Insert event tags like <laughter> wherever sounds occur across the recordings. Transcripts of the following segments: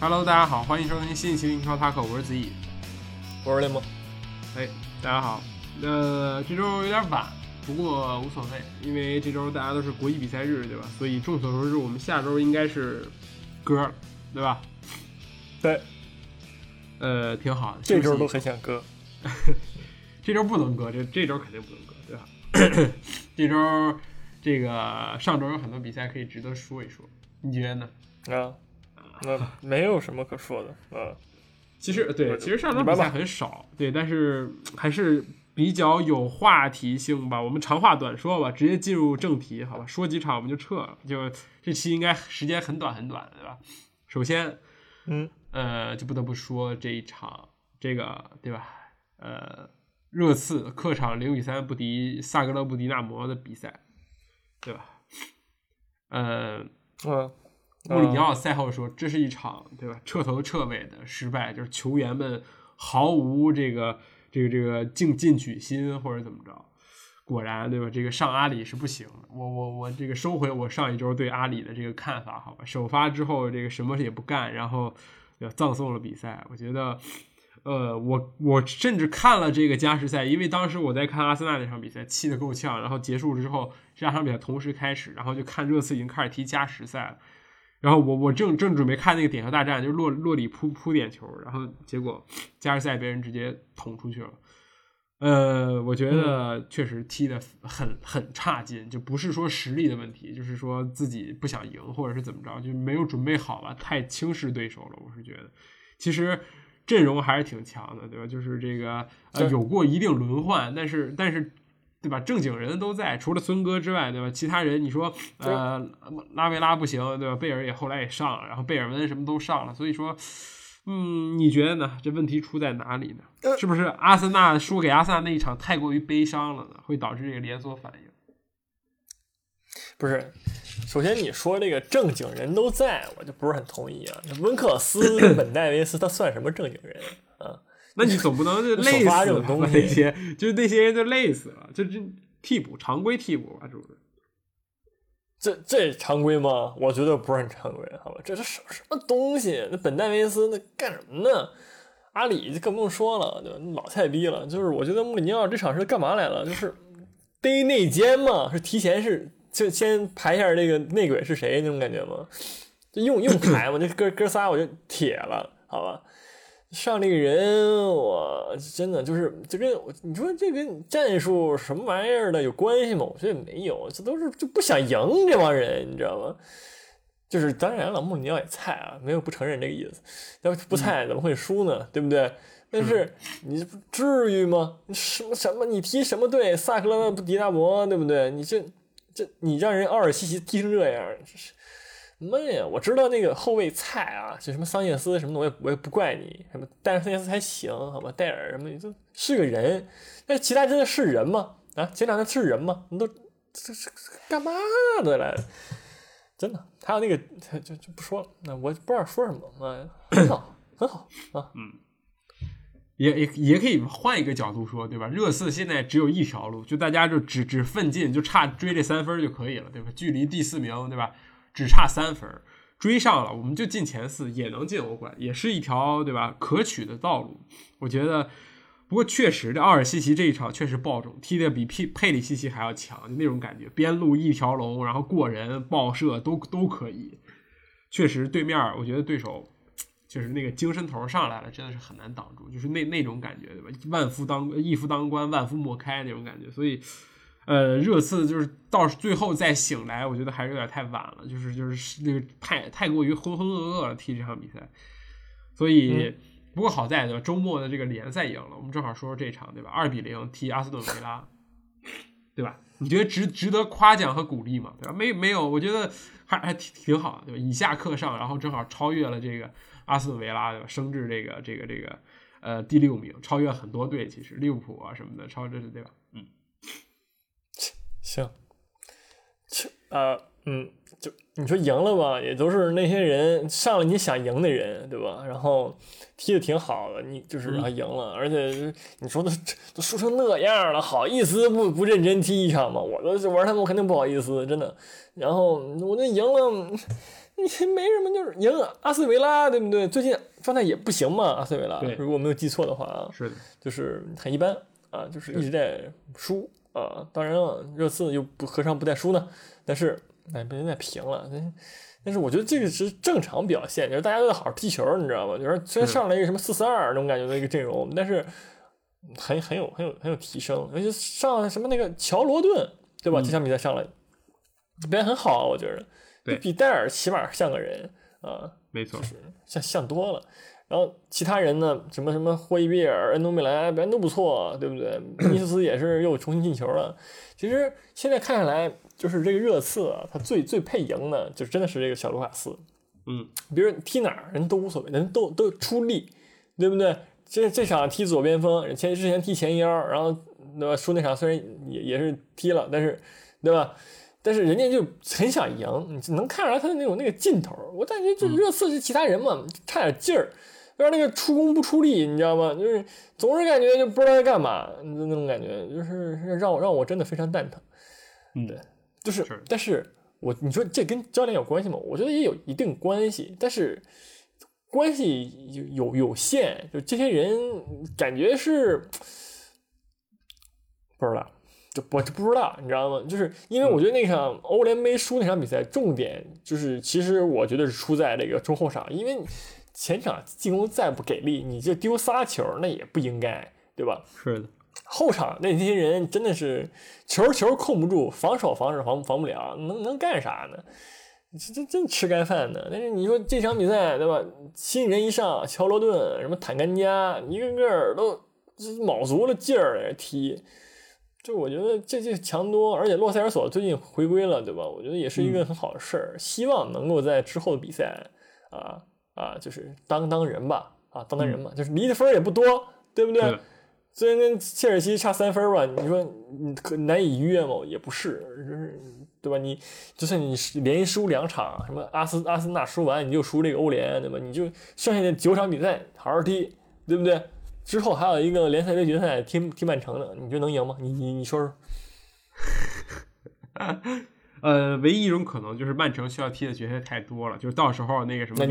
Hello，大家好，欢迎收听新一期的英超 Talk，我是子怡，我是雷蒙。哎，大家好。呃这周有点晚，不过无所谓，因为这周大家都是国际比赛日，对吧？所以众所周知，我们下周应该是歌，对吧？对。呃，挺好的。这周都很想割。<laughs> 这周不能割，这这周肯定不能割，对吧？<coughs> 这周这个上周有很多比赛可以值得说一说，你觉得呢？啊。那没有什么可说的，嗯，其实对，其实上场比赛很少，对，但是还是比较有话题性吧。我们长话短说吧，直接进入正题，好吧？说几场我们就撤了，就这期应该时间很短很短，对吧？首先，嗯，呃，就不得不说这一场，这个对吧？呃，热刺客场零比三不敌萨格勒布迪纳摩的比赛，对吧？呃，嗯。穆里尼奥赛后说：“这是一场对吧，彻头彻尾的失败，就是球员们毫无这个这个这个进进取心或者怎么着。果然对吧，这个上阿里是不行。我我我这个收回我上一周对阿里的这个看法，好吧。首发之后这个什么也不干，然后要葬送了比赛。我觉得，呃，我我甚至看了这个加时赛，因为当时我在看阿森纳那场比赛，气得够呛。然后结束之后，这两场比赛同时开始，然后就看热刺已经开始踢加时赛了。”然后我我正正准备看那个点球大战，就是洛洛里扑扑点球，然后结果加时赛被人直接捅出去了。呃，我觉得确实踢的很很差劲，就不是说实力的问题，就是说自己不想赢或者是怎么着，就没有准备好吧，太轻视对手了。我是觉得，其实阵容还是挺强的，对吧？就是这个呃有过一定轮换，但是但是。对吧？正经人都在，除了孙哥之外，对吧？其他人你说，呃，拉维拉不行，对吧？贝尔也后来也上了，然后贝尔文什么都上了，所以说，嗯，你觉得呢？这问题出在哪里呢？是不是阿森纳输给阿森纳那一场太过于悲伤了呢？会导致这个连锁反应？不是，首先你说这个正经人都在，我就不是很同意啊。温克斯、<laughs> 本戴维斯，他算什么正经人啊？那你总不能就累死了那些，就是那些人就累死了，就这替补常规替补吧，是不是？这这常规吗？我觉得不是很常规，好吧？这是什什么东西？那本戴维斯那干什么呢？阿里就更不用说了，对吧？老菜逼了。就是我觉得穆里尼奥这场是干嘛来了？就是逮内奸嘛？是提前是就先排一下这个内鬼是谁那种感觉吗？就用用排嘛？这哥哥仨我就铁了，好吧？上这个人，我真的就是就跟你说这跟战术什么玩意儿的有关系吗？我觉得没有，这都是就不想赢这帮人，你知道吗？就是当然了，穆里尼奥也菜啊，没有不承认这个意思。要不菜怎么会输呢？对不对？但是你至于吗？你什么什么？你踢什么队？萨克勒布迪纳摩，对不对？你这这你让人奥尔西奇踢成这样，这是。闷呀！我知道那个后卫菜啊，就什么桑切斯什么的，我也我也不怪你。什么，但是桑切斯还行，好吧？戴尔什么，就是个人。那其他真的是人吗？啊，前两天是人吗？你都这是干嘛的来？真的，还有那个就就不说了。那我不知道说什么啊，很好，很好啊。嗯，也也也可以换一个角度说，对吧？热刺现在只有一条路，就大家就只只奋进，就差追这三分就可以了，对吧？距离第四名，对吧？只差三分，追上了，我们就进前四，也能进欧冠，也是一条对吧可取的道路。我觉得，不过确实这奥尔西奇这一场确实爆种，踢的比佩佩里西奇还要强，就那种感觉，边路一条龙，然后过人、爆射都都可以。确实，对面我觉得对手就是那个精神头上来了，真的是很难挡住，就是那那种感觉，对吧？万夫当一夫当关，万夫莫开那种感觉，所以。呃，热刺就是到最后再醒来，我觉得还是有点太晚了，就是就是那个太太过于浑浑噩噩了踢这场比赛，所以不过好在对吧？周末的这个联赛赢了，我们正好说说这场对吧？二比零踢阿斯顿维拉，对吧？你觉得值值得夸奖和鼓励吗？对吧？没没有，我觉得还还挺挺好，对吧？以下克上，然后正好超越了这个阿斯顿维拉，对吧？升至这个这个这个呃第六名，超越很多队，其实利物浦啊什么的，超这是对吧？嗯。行，就呃嗯，就你说赢了吧，也都是那些人上了你想赢的人，对吧？然后踢的挺好的，你就是然后赢了，而且你说的都输成那样了，好意思不不认真踢一场吗？我都玩他们，我肯定不好意思，真的。然后我那赢了，你没什么，就是赢阿斯维拉，对不对？最近状态也不行嘛，阿斯维拉，如果没有记错的话啊，是的，就是很一般啊，就是一直在输啊。当然了，热刺又不何尝不带输呢？但是哎，被人在平了，但但是我觉得这个是正常表现，就是大家都在好好踢球，你知道吗？就是虽然上来一个什么四四二那种感觉的一个阵容，但是很很有很有很有提升，尤其上什么那个乔罗顿，对吧？这场比赛上来表现很好，我觉得。比戴尔起码像个人啊，没错，是像像多了。然后其他人呢，什么什么霍伊比尔、恩东贝莱表现都不错，对不对？<clears throat> 尼斯斯也是又重新进球了。其实现在看下来，就是这个热刺啊，他最最配赢的，就真的是这个小卢卡斯。嗯，比如踢哪儿人都无所谓，人都都出力，对不对？这这场踢左边锋，前之前踢前腰，然后对吧？输那场虽然也也是踢了，但是对吧？但是人家就很想赢，你能看出来他的那种那个劲头。我感觉就热刺是其他人嘛，差点劲儿，要那个出工不出力，你知道吗？就是总是感觉就不知道在干嘛，那种感觉就是让我让我真的非常蛋疼。嗯，对，就是，但是我你说这跟教练有关系吗？我觉得也有一定关系，但是关系有有有限，就这些人感觉是不知道。就我就不知道，你知道吗？就是因为我觉得那场欧联杯输那场比赛，重点就是其实我觉得是出在这个中后场，因为前场进攻再不给力，你就丢仨球那也不应该，对吧？是的。后场那些人真的是球球控不住，防守防守防防不了，能能干啥呢？这这真吃干饭呢。但是你说这场比赛，对吧？新人一上，乔罗顿什么坦甘加，一个个都卯足了劲儿踢。就我觉得这这强多，而且洛塞尔索最近回归了，对吧？我觉得也是一个很好的事儿。希望能够在之后的比赛啊啊，就是当当人吧，啊当当人嘛，就是离的分也不多，对不对？虽然跟切尔西差三分吧，你说你可难以逾越吗？也不是，就是对吧？你就算你连输两场，什么阿斯阿森纳输完你就输这个欧联，对吧？你就剩下的九场比赛好好踢，对不对？之后还有一个联赛杯决赛踢踢曼城的，你觉得能赢吗？你你你说说。<laughs> 呃，唯一一种可能就是曼城需要踢的决赛太多了，就是到时候那个什么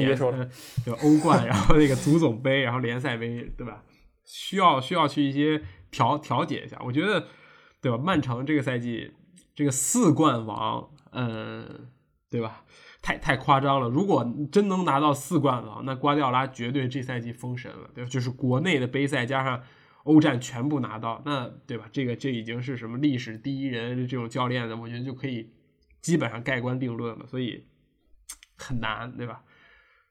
就欧冠，然后那个足总杯，然后联赛杯，对吧？需要需要去一些调调节一下。我觉得，对吧？曼城这个赛季这个四冠王，嗯，对吧？太太夸张了！如果真能拿到四冠王，那瓜迪奥拉绝对这赛季封神了，对吧？就是国内的杯赛加上欧战全部拿到，那对吧？这个这已经是什么历史第一人这种教练的，我觉得就可以基本上盖棺定论了。所以很难，对吧？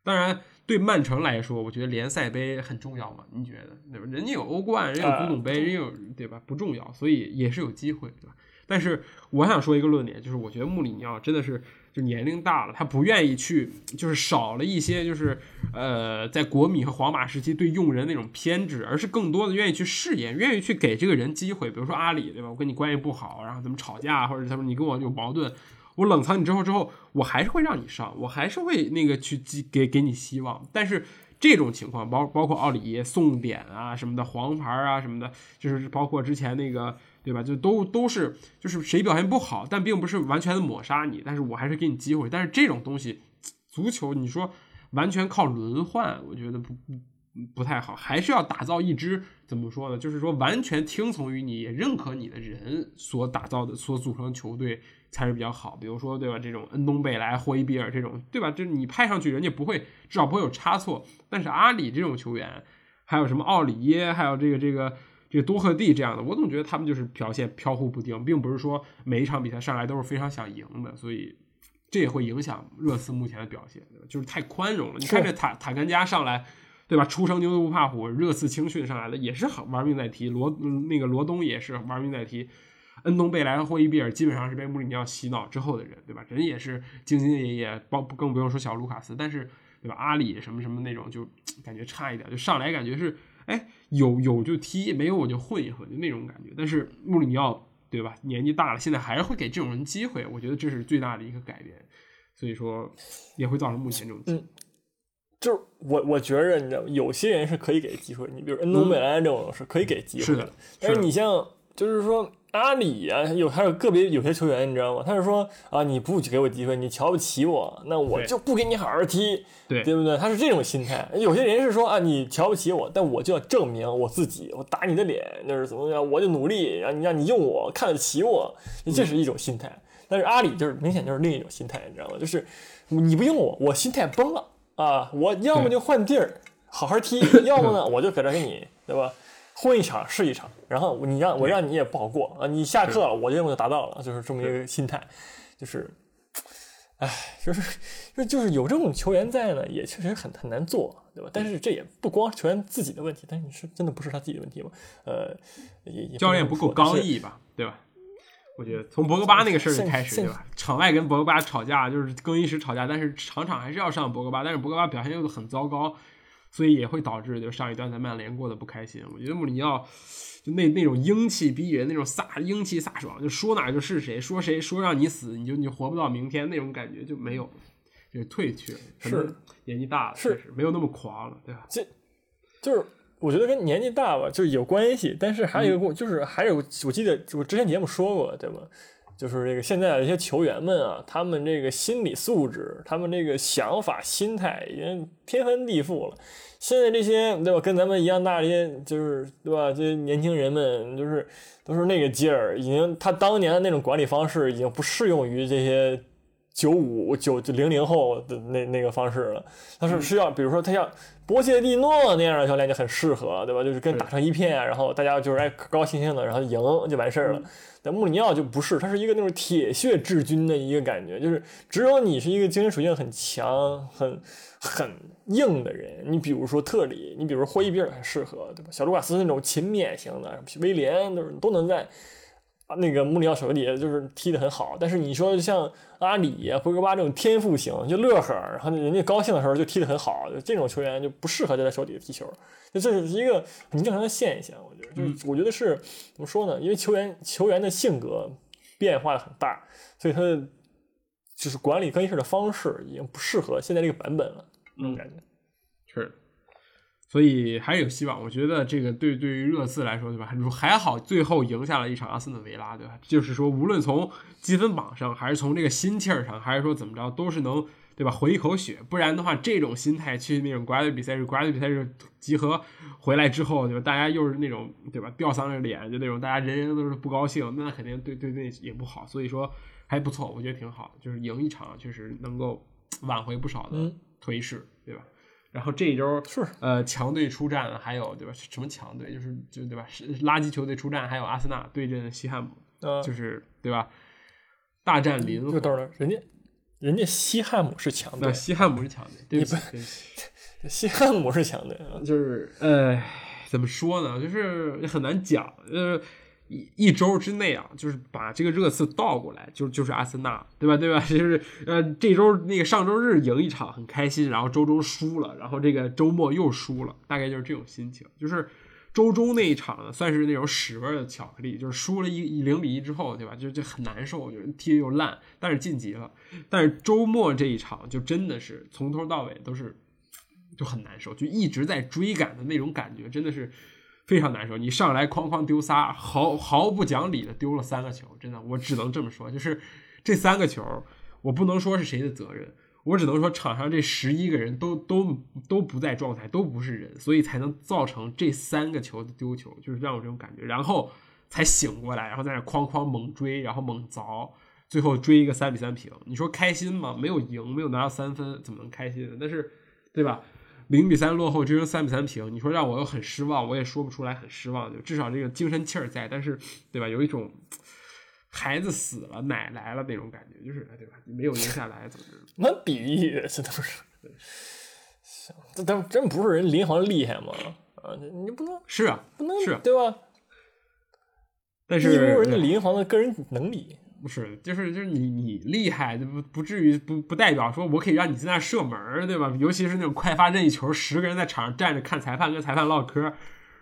当然，对曼城来说，我觉得联赛杯很重要嘛？你觉得对吧？人家有欧冠，人家有古董杯，人有对吧？不重要，所以也是有机会，对吧？但是我想说一个论点，就是我觉得穆里尼奥真的是。就年龄大了，他不愿意去，就是少了一些，就是呃，在国米和皇马时期对用人那种偏执，而是更多的愿意去试验，愿意去给这个人机会。比如说阿里，对吧？我跟你关系不好，然后咱们吵架，或者他说你跟我有矛盾，我冷藏你之后之后，我还是会让你上，我还是会那个去给给你希望。但是这种情况，包包括奥里耶送点啊什么的，黄牌啊什么的，就是包括之前那个。对吧？就都都是，就是谁表现不好，但并不是完全的抹杀你，但是我还是给你机会。但是这种东西，足球你说完全靠轮换，我觉得不不不太好，还是要打造一支怎么说呢？就是说完全听从于你、也认可你的人所打造的、所组成球队才是比较好。比如说，对吧？这种恩东贝莱、霍伊比尔这种，对吧？就是你派上去，人家不会，至少不会有差错。但是阿里这种球员，还有什么奥里耶，还有这个这个。这个多赫蒂这样的，我总觉得他们就是表现飘忽不定，并不是说每一场比赛上来都是非常想赢的，所以这也会影响热刺目前的表现，对吧就是太宽容了。你看这塔塔甘加上来，对吧？初生牛犊不怕虎，热刺青训上来的也是玩命在踢。罗那个罗东也是玩命在踢。恩东贝莱和霍伊比尔基本上是被穆里尼奥洗脑之后的人，对吧？人也是兢兢业业，包更不用说小卢卡斯，但是对吧？阿里什么什么那种就感觉差一点，就上来感觉是。哎，有有就踢，没有我就混一混，就那种感觉。但是穆里尼奥，对吧？年纪大了，现在还是会给这种人机会，我觉得这是最大的一个改变。所以说，也会造成目前这种。嗯，就是我我觉着，你知道，有些人是可以给机会，你比如恩东贝莱这种是可以给机会的。但是你像，就是说阿里啊，有还有个别有些球员，你知道吗？他是说啊，你不给我机会，你瞧不起我，那我就不给你好好踢，对对不对？他是这种心态。有些人是说啊，你瞧不起我，但我就要证明我自己，我打你的脸，就是怎么样，我就努力让你让你用我，看得起我，这是一种心态。但是阿里就是明显就是另一种心态，你知道吗？就是你不用我，我心态崩了啊！我要么就换地儿好好踢，<laughs> 要么呢我就搁这给你，对吧？混一场是一场，然后你让我让你也不好过啊！你下课了，我任务就达到了，就是这么一个心态，就是，哎，就是就就是有这种球员在呢，也确实很很难做，对吧？但是这也不光球员自己的问题，但是你是真的不是他自己的问题吗？呃，也教练不够刚毅吧，对吧？我觉得从博格巴那个事儿就开始，对吧？场外跟博格巴吵架，就是更衣室吵架，但是场场还是要上博格巴，但是博格巴表现又很糟糕。所以也会导致，就上一段在曼联过得不开心。我觉得穆里尼奥就那那种英气逼人，那种飒英气飒爽，就说哪就是谁，说谁说让你死，你就你活不到明天那种感觉就没有，就退去了。是年纪大了，是没有那么狂了，对吧？这就是我觉得跟年纪大吧，就是有关系。但是还有一个，就是还有我记得我之前节目说过，对吧？就是这个现在的一些球员们啊，他们这个心理素质，他们这个想法、心态已经天翻地覆了。现在这些对吧，跟咱们一样大这些，就是对吧？这些年轻人们，就是都是那个劲儿，已经他当年的那种管理方式已经不适用于这些九五九九零零后的那那个方式了。他是需要，比如说他像波切蒂诺那样的教练就很适合，对吧？就是跟打成一片，然后大家就是哎高高兴兴的，然后赢就完事儿了。但穆里尼奥就不是，他是一个那种铁血治军的一个感觉，就是只有你是一个精神属性很强、很很硬的人，你比如说特里，你比如说霍伊比尔很适合，对吧？小卢卡斯那种勤勉型的，威廉都是都能在。啊，那个穆里奥手里就是踢得很好，但是你说像阿里、博格巴这种天赋型，就乐呵，然后人家高兴的时候就踢得很好，就这种球员就不适合在他手底下踢球，就这是一个很正常的现象。就是我觉得是怎么说呢？因为球员球员的性格变化很大，所以他的就是管理更衣室的方式已经不适合现在这个版本了，那种感觉是。所以还是有希望，我觉得这个对对于热刺来说，对吧？还好最后赢下了一场阿森纳维拉，对吧？就是说，无论从积分榜上，还是从这个心气儿上，还是说怎么着，都是能，对吧？回一口血。不然的话，这种心态去那种国家队比赛日，国家队比赛日集合回来之后，对吧？大家又是那种，对吧？吊丧着脸，就那种大家人人都是不高兴，那肯定对对对也不好。所以说还不错，我觉得挺好的，就是赢一场确实能够挽回不少的颓势，对吧？然后这一周是呃强队出战，还有对吧？什么强队？就是就对吧？是垃圾球队出战，还有阿森纳对阵西汉姆，就是对吧？大战林。人家人家西汉姆是强队，西汉姆是强队，对不对，<laughs> 西汉姆是强队啊。就是呃，怎么说呢？就是也很难讲，呃。一一周之内啊，就是把这个热刺倒过来，就就是阿森纳，对吧？对吧？<laughs> 就是呃，这周那个上周日赢一场很开心，然后周中输了，然后这个周末又输了，大概就是这种心情。就是周中那一场呢，算是那种屎味的巧克力，就是输了一零比一之后，对吧？就就很难受，就踢的又烂，但是晋级了。但是周末这一场就真的是从头到尾都是就很难受，就一直在追赶的那种感觉，真的是。非常难受，你上来哐哐丢仨，毫毫不讲理的丢了三个球，真的，我只能这么说，就是这三个球，我不能说是谁的责任，我只能说场上这十一个人都都都不在状态，都不是人，所以才能造成这三个球的丢球，就是让我这种感觉，然后才醒过来，然后在那哐哐猛追，然后猛凿，最后追一个三比三平，你说开心吗？没有赢，没有拿到三分，怎么能开心？但是，对吧？零比三落后，追成三比三平。你说让我又很失望，我也说不出来很失望。就至少这个精神气儿在，但是，对吧？有一种孩子死了，奶来了那种感觉，就是对吧？没有赢下来，怎么着？<laughs> 那比喻这都是，这都真不是人林航厉害吗？啊，你不能是啊，不能是，对吧？但是你没有人家林航的个人能力。不是，就是就是你你厉害，不不至于不不代表说我可以让你在那射门，对吧？尤其是那种快发任意球，十个人在场上站着看裁判，跟裁判唠嗑，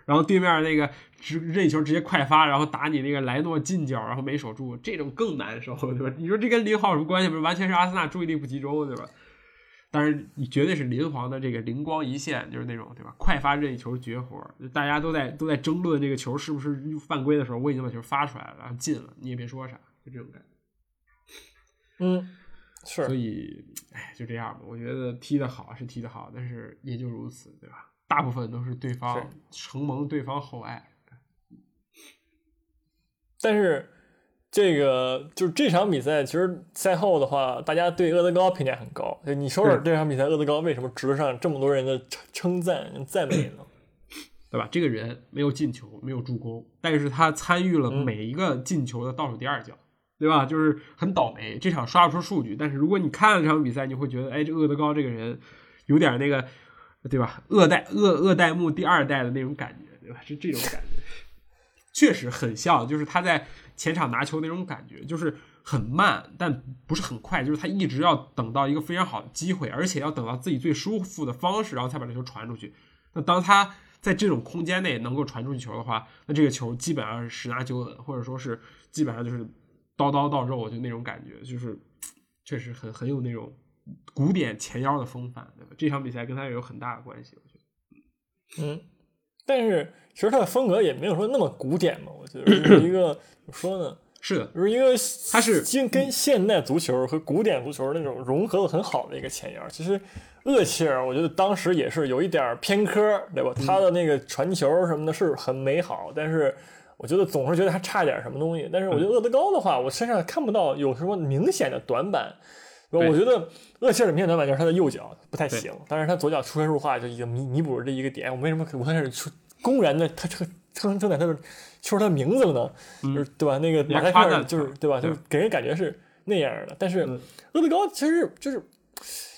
然后对面那个直任意球直接快发，然后打你那个莱诺近角，然后没守住，这种更难受，对吧？你说这跟林浩有什么关系？不是完全是阿森纳注意力不集中，对吧？但是，你绝对是林皇的这个灵光一现，就是那种对吧？快发任意球绝活，就大家都在都在争论这个球是不是犯规的时候，我已经把球发出来了，然后进了，你也别说啥，就这种感觉。嗯，是。所以，哎，就这样吧。我觉得踢得好是踢得好，但是也就如此，对吧？大部分都是对方承蒙对方厚爱。但是。这个就是这场比赛，其实赛后的话，大家对厄德高评价很高。你说说这场比赛，厄德高为什么值得上这么多人的称称赞、赞美呢？<clears throat> 对吧？这个人没有进球，没有助攻，但是他参与了每一个进球的倒数第二脚，对吧？就是很倒霉，这场刷不出数据。但是如果你看了这场比赛，你会觉得，哎，这厄德高这个人有点那个，对吧？厄代厄厄代木第二代的那种感觉，对吧？是这种感觉，确实很像，就是他在。前场拿球那种感觉就是很慢，但不是很快，就是他一直要等到一个非常好的机会，而且要等到自己最舒服的方式，然后才把这球传出去。那当他在这种空间内能够传出去球的话，那这个球基本上是十拿九稳，或者说是基本上就是刀刀到肉，就那种感觉，就是 <tsk> 确实很很有那种古典前腰的风范，对吧？这场比赛跟他也有很大的关系，我觉得。嗯，但是其实他的风格也没有说那么古典嘛，我觉得是一个。<clears throat> 怎么说呢？是的，就是一个他是跟现代足球和古典足球那种融合的很好的一个前沿。其实厄齐尔，我觉得当时也是有一点偏科，对吧？他的那个传球什么的是很美好，但是我觉得总是觉得他差点什么东西。但是我觉得厄德高的话，我身上看不到有什么明显的短板。我觉得厄齐尔的明显短板就是他的右脚不太行，但是他左脚出神入化就已经弥弥补了这一个点。我为什么我开始出公然的他称称称赞他的？说他名字了呢，就是对吧？那个马赛克尔就是对吧？就是给人感觉是那样的。但是厄德高其实就是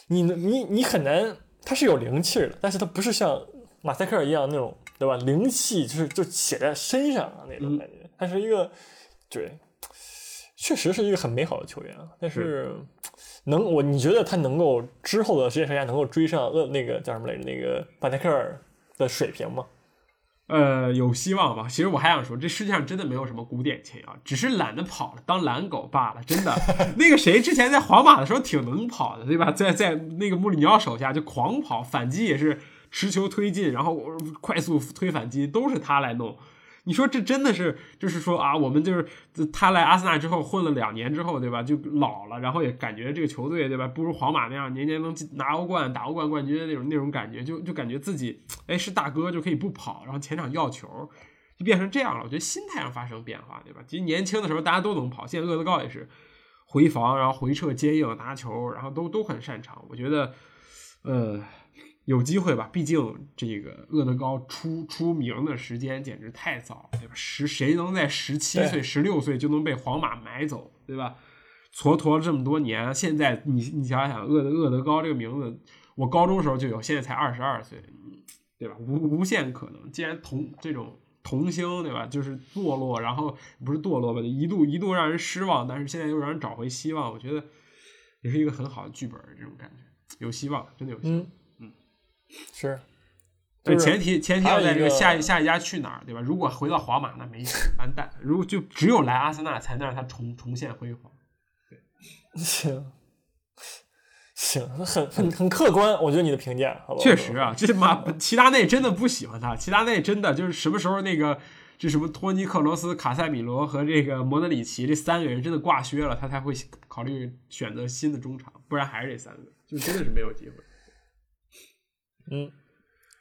你你你很难，他是有灵气的，但是他不是像马赛克尔一样那种对吧？灵气就是就写在身上啊那种感觉。他是一个对，确实是一个很美好的球员啊。但是能我你觉得他能够之后的职业生涯能够追上呃那个叫什么来着？那个巴泰克尔的水平吗？呃，有希望吧？其实我还想说，这世界上真的没有什么古典前腰，只是懒得跑了，当懒狗罢了。真的，<laughs> 那个谁之前在皇马的时候挺能跑的，对吧？在在那个穆里尼奥手下就狂跑，反击也是持球推进，然后快速推反击，都是他来弄。你说这真的是，就是说啊，我们就是他来阿森纳之后混了两年之后，对吧？就老了，然后也感觉这个球队，对吧？不如皇马那样年年能拿欧冠、打欧冠冠军那种那种感觉，就就感觉自己哎是大哥就可以不跑，然后前场要球，就变成这样了。我觉得心态上发生变化，对吧？其实年轻的时候大家都能跑，现在厄德高也是回防，然后回撤接应拿球，然后都都很擅长。我觉得，呃。有机会吧，毕竟这个厄德高出出名的时间简直太早，对吧？十谁能在十七岁、十六岁就能被皇马买走，对吧？蹉跎了这么多年，现在你你想想，厄德厄德高这个名字，我高中时候就有，现在才二十二岁，对吧？无无限可能。既然童这种童星，对吧？就是堕落，然后不是堕落吧？一度一度让人失望，但是现在又让人找回希望，我觉得也是一个很好的剧本，这种感觉有希望，真的有希望。是，对，前提前提要在这个下一下一家去哪儿，对吧？如果回到皇马，那没完蛋。如果就只有来阿森纳才能让他重重现辉煌。对，<laughs> 行，行，很很很客观，我觉得你的评价，好吧？确实啊，这马齐达内真的不喜欢他，齐达内真的就是什么时候那个这什么托尼克罗斯、卡塞米罗和这个莫德里奇这三个人真的挂靴了，他才会考虑选择新的中场，不然还是这三个，就真的是没有机会。嗯，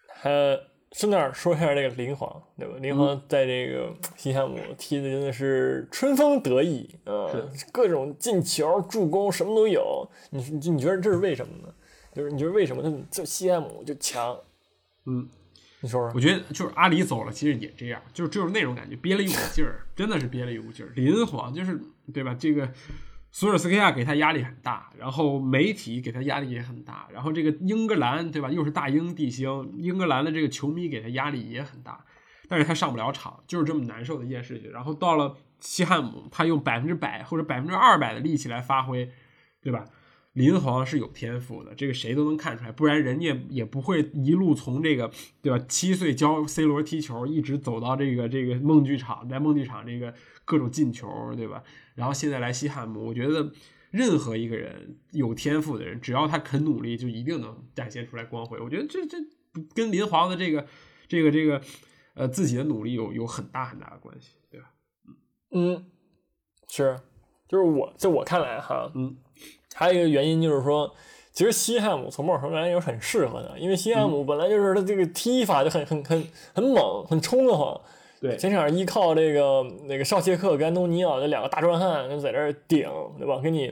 还顺便说一下这个林皇，对吧？林皇在这个西汉姆踢的真的是春风得意啊，各种进球、助攻什么都有。你你你觉得这是为什么呢？就是你觉得为什么他就西汉姆就强？嗯，你说说。我觉得就是阿里走了，其实也这样，就是就是那种感觉，憋了一股劲儿，真的是憋了一股劲儿。林皇就是对吧？这个。索尔斯克亚给他压力很大，然后媒体给他压力也很大，然后这个英格兰对吧，又是大英帝星，英格兰的这个球迷给他压力也很大，但是他上不了场，就是这么难受的一件事情。然后到了西汉姆，他用百分之百或者百分之二百的力气来发挥，对吧？林皇是有天赋的，这个谁都能看出来，不然人家也不会一路从这个对吧，七岁教 C 罗踢球，一直走到这个这个梦剧场，在梦剧场这个各种进球，对吧？然后现在来西汉姆，我觉得任何一个人有天赋的人，只要他肯努力，就一定能展现出来光辉。我觉得这这跟林皇的这个这个这个呃自己的努力有有很大很大的关系，对吧？嗯，是，就是我在我看来哈，嗯，还有一个原因就是说，其实西汉姆从某种程度来讲是很适合的，因为西汉姆本来就是他这个踢法就很很很很猛，很冲的慌。对，前场依靠这个那个绍切克跟安东尼奥这两个大壮汉就在这儿顶，对吧？给你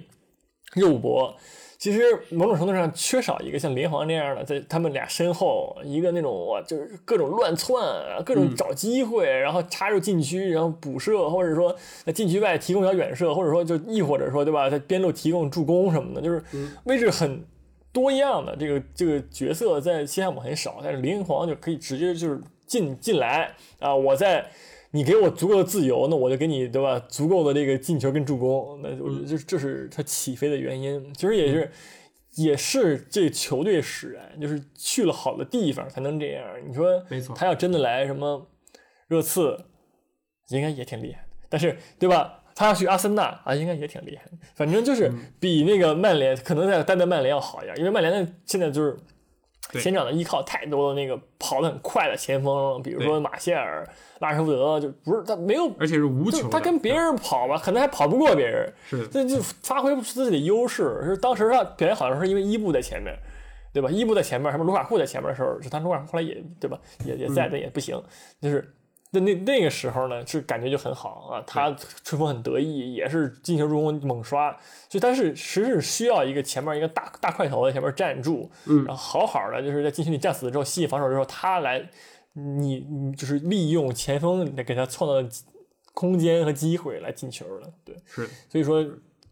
肉搏。其实某种程度上缺少一个像林皇那样的，在他们俩身后一个那种哇，就是各种乱窜，各种找机会，然后插入禁区，然后补射，或者说在禁区外提供一条远射，或者说就亦或者说对吧，在边路提供助攻什么的，就是位置很多样的这个这个角色在西汉姆很少，但是林皇就可以直接就是进进来啊，我在。你给我足够的自由，那我就给你，对吧？足够的这个进球跟助攻，那就就这是他起飞的原因。其实也是，也是这球队使然，就是去了好的地方才能这样。你说，没错，他要真的来什么热刺，应该也挺厉害的。但是，对吧？他要去阿森纳啊，应该也挺厉害。反正就是比那个曼联，可能在待在曼联要好一点，因为曼联的现在就是。前场的依靠太多的那个跑得很快的前锋，比如说马歇尔、拉什福德，就不是他没有，而且是无球，他跟别人跑吧，可能还跑不过别人，是，这就发挥不出自己的优势。是当时他表现好像是因为伊布在前面，对吧？伊布在前面，什么卢卡库在前面的时候，就他卢卡库后来也对吧，也也在，但也不行，就是。那那那个时候呢，是感觉就很好啊，他吹风很得意，也是进球助攻猛刷，所以但是实是需要一个前面一个大大块头在前面站住，嗯，然后好好的就是在禁区里战死之后吸引防守之后，他来你你就是利用前锋来给他创造空间和机会来进球了，对，是，所以说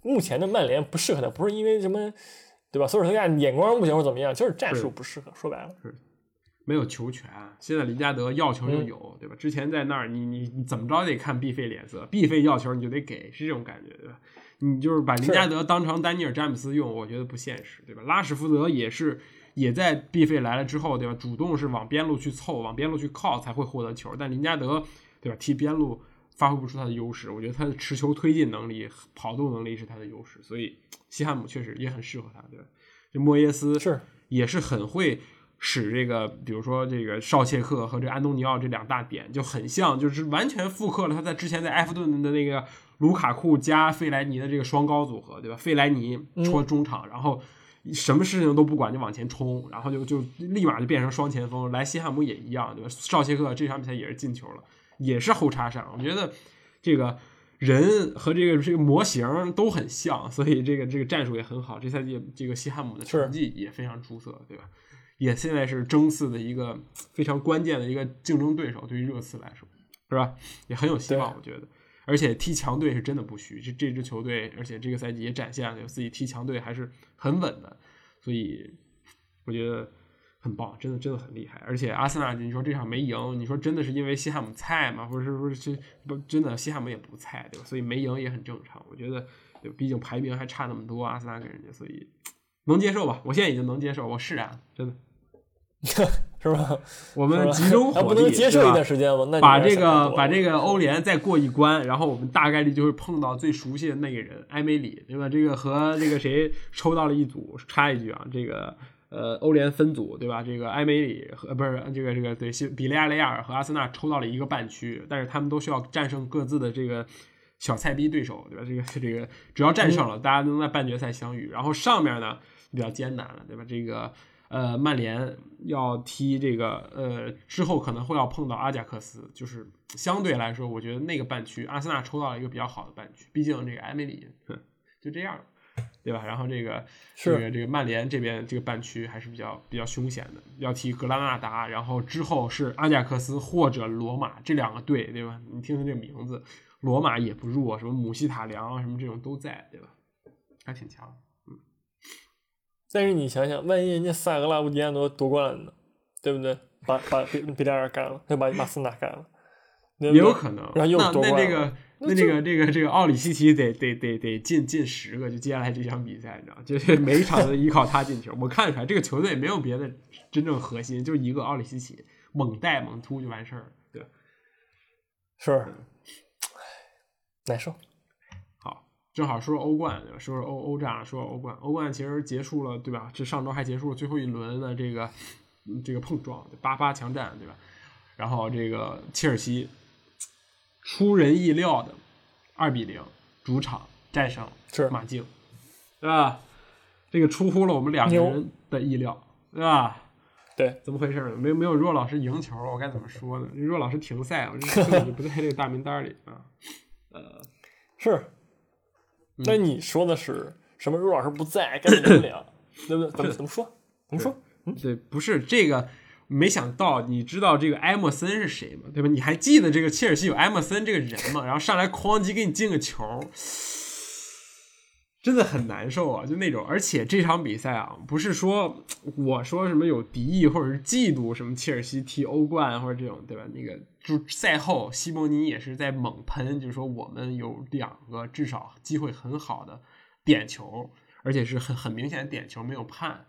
目前的曼联不适合他，不是因为什么，对吧？索尔斯克亚眼光不行或者怎么样，就是战术不适合，说白了。没有球权，现在林加德要球就有，对吧？之前在那儿，你你你怎么着得看毕费脸色，毕费要球你就得给，是这种感觉，对吧？你就是把林加德当成丹尼尔詹姆斯用，我觉得不现实，对吧？拉什福德也是也在毕费来了之后，对吧？主动是往边路去凑，往边路去靠才会获得球，但林加德，对吧？踢边路发挥不出他的优势，我觉得他的持球推进能力、跑动能力是他的优势，所以西汉姆确实也很适合他，对吧？这莫耶斯是也是很会。使这个，比如说这个绍切克和这安东尼奥这两大点就很像，就是完全复刻了他在之前在埃弗顿的那个卢卡库加费莱尼的这个双高组合，对吧？费莱尼戳中场，然后什么事情都不管就往前冲，然后就就立马就变成双前锋。来西汉姆也一样，对吧？绍切克这场比赛也是进球了，也是后插上。我觉得这个人和这个这个模型都很像，所以这个这个战术也很好。这赛季这个西汉姆的成绩也非常出色，对吧？也现在是争四的一个非常关键的一个竞争对手，对于热刺来说，是吧？也很有希望，我觉得。而且踢强队是真的不虚，这这支球队，而且这个赛季也展现了自己踢强队还是很稳的，所以我觉得很棒，真的真的很厉害。而且阿森纳，你说这场没赢，你说真的是因为西汉姆菜吗？或者是不是不真的西汉姆也不菜，对吧？所以没赢也很正常。我觉得，毕竟排名还差那么多，阿森纳跟人家，所以能接受吧？我现在已经能接受，我释然，真的。<laughs> 是吧？我们集中火 <laughs> 力，接受一段时间吗？把这个把这个欧联再过一关，然后我们大概率就会碰到最熟悉的那个人埃梅里，对吧？这个和这个谁抽到了一组？插一句啊，这个呃欧联分组，对吧？这个埃梅里和不是这个这个对比利亚雷亚尔和阿森纳抽到了一个半区，但是他们都需要战胜各自的这个小菜逼对手，对吧？这个 <laughs> 这个只要战胜了，大家都能在半决赛相遇。然后上面呢比较艰难了，对吧？这个。呃，曼联要踢这个，呃，之后可能会要碰到阿贾克斯，就是相对来说，我觉得那个半区，阿森纳抽到了一个比较好的半区，毕竟这个埃梅里，就这样，对吧？然后这个这个这个曼联这边这个半区还是比较比较凶险的，要踢格拉纳达，然后之后是阿贾克斯或者罗马这两个队，对吧？你听听这名字，罗马也不弱，什么姆希塔良啊，什么这种都在，对吧？还挺强。但是你想想，万一人家萨格拉布迪亚诺夺冠了呢？对不对？把把比比利尔干了，又把马斯纳干了，也有可能。然后又夺冠那那这个那这个这个这个奥里西奇得得得得进进十个，就接下来这场比赛，你知道，就是 <laughs> 每一场都依靠他进球。我看出来这个球队没有别的真正核心，就一个奥里西奇，猛带猛突就完事儿，对，是，唉，难受。正好说说欧冠？说说欧欧战，说说欧冠。欧冠其实结束了，对吧？这上周还结束了最后一轮的这个嗯这个碰撞，八八强战，对吧？然后这个切尔西出人意料的二比零主场战胜是马竞，对吧？这个出乎了我们两个人的意料，对吧？对，怎么回事呢？没有没有若老师赢球，我该怎么说呢？若老师停赛，我这 <laughs> 根本就不在这个大名单里啊。呃，是。嗯那你说的是什么？陆老师不在，该怎么聊？<coughs> 对不对？怎么怎么说？怎么说？对，不是这个，没想到你知道这个埃莫森是谁吗？对吧？你还记得这个切尔西有埃莫森这个人吗？<laughs> 然后上来哐叽给你进个球，<sighs> 真的很难受啊！就那种，而且这场比赛啊，不是说我说什么有敌意或者是嫉妒什么切尔西踢欧冠或者这种，对吧？那个就赛后西蒙尼也是在猛喷，就是说我们有两个至少机会很好的点球，而且是很很明显的点球没有判。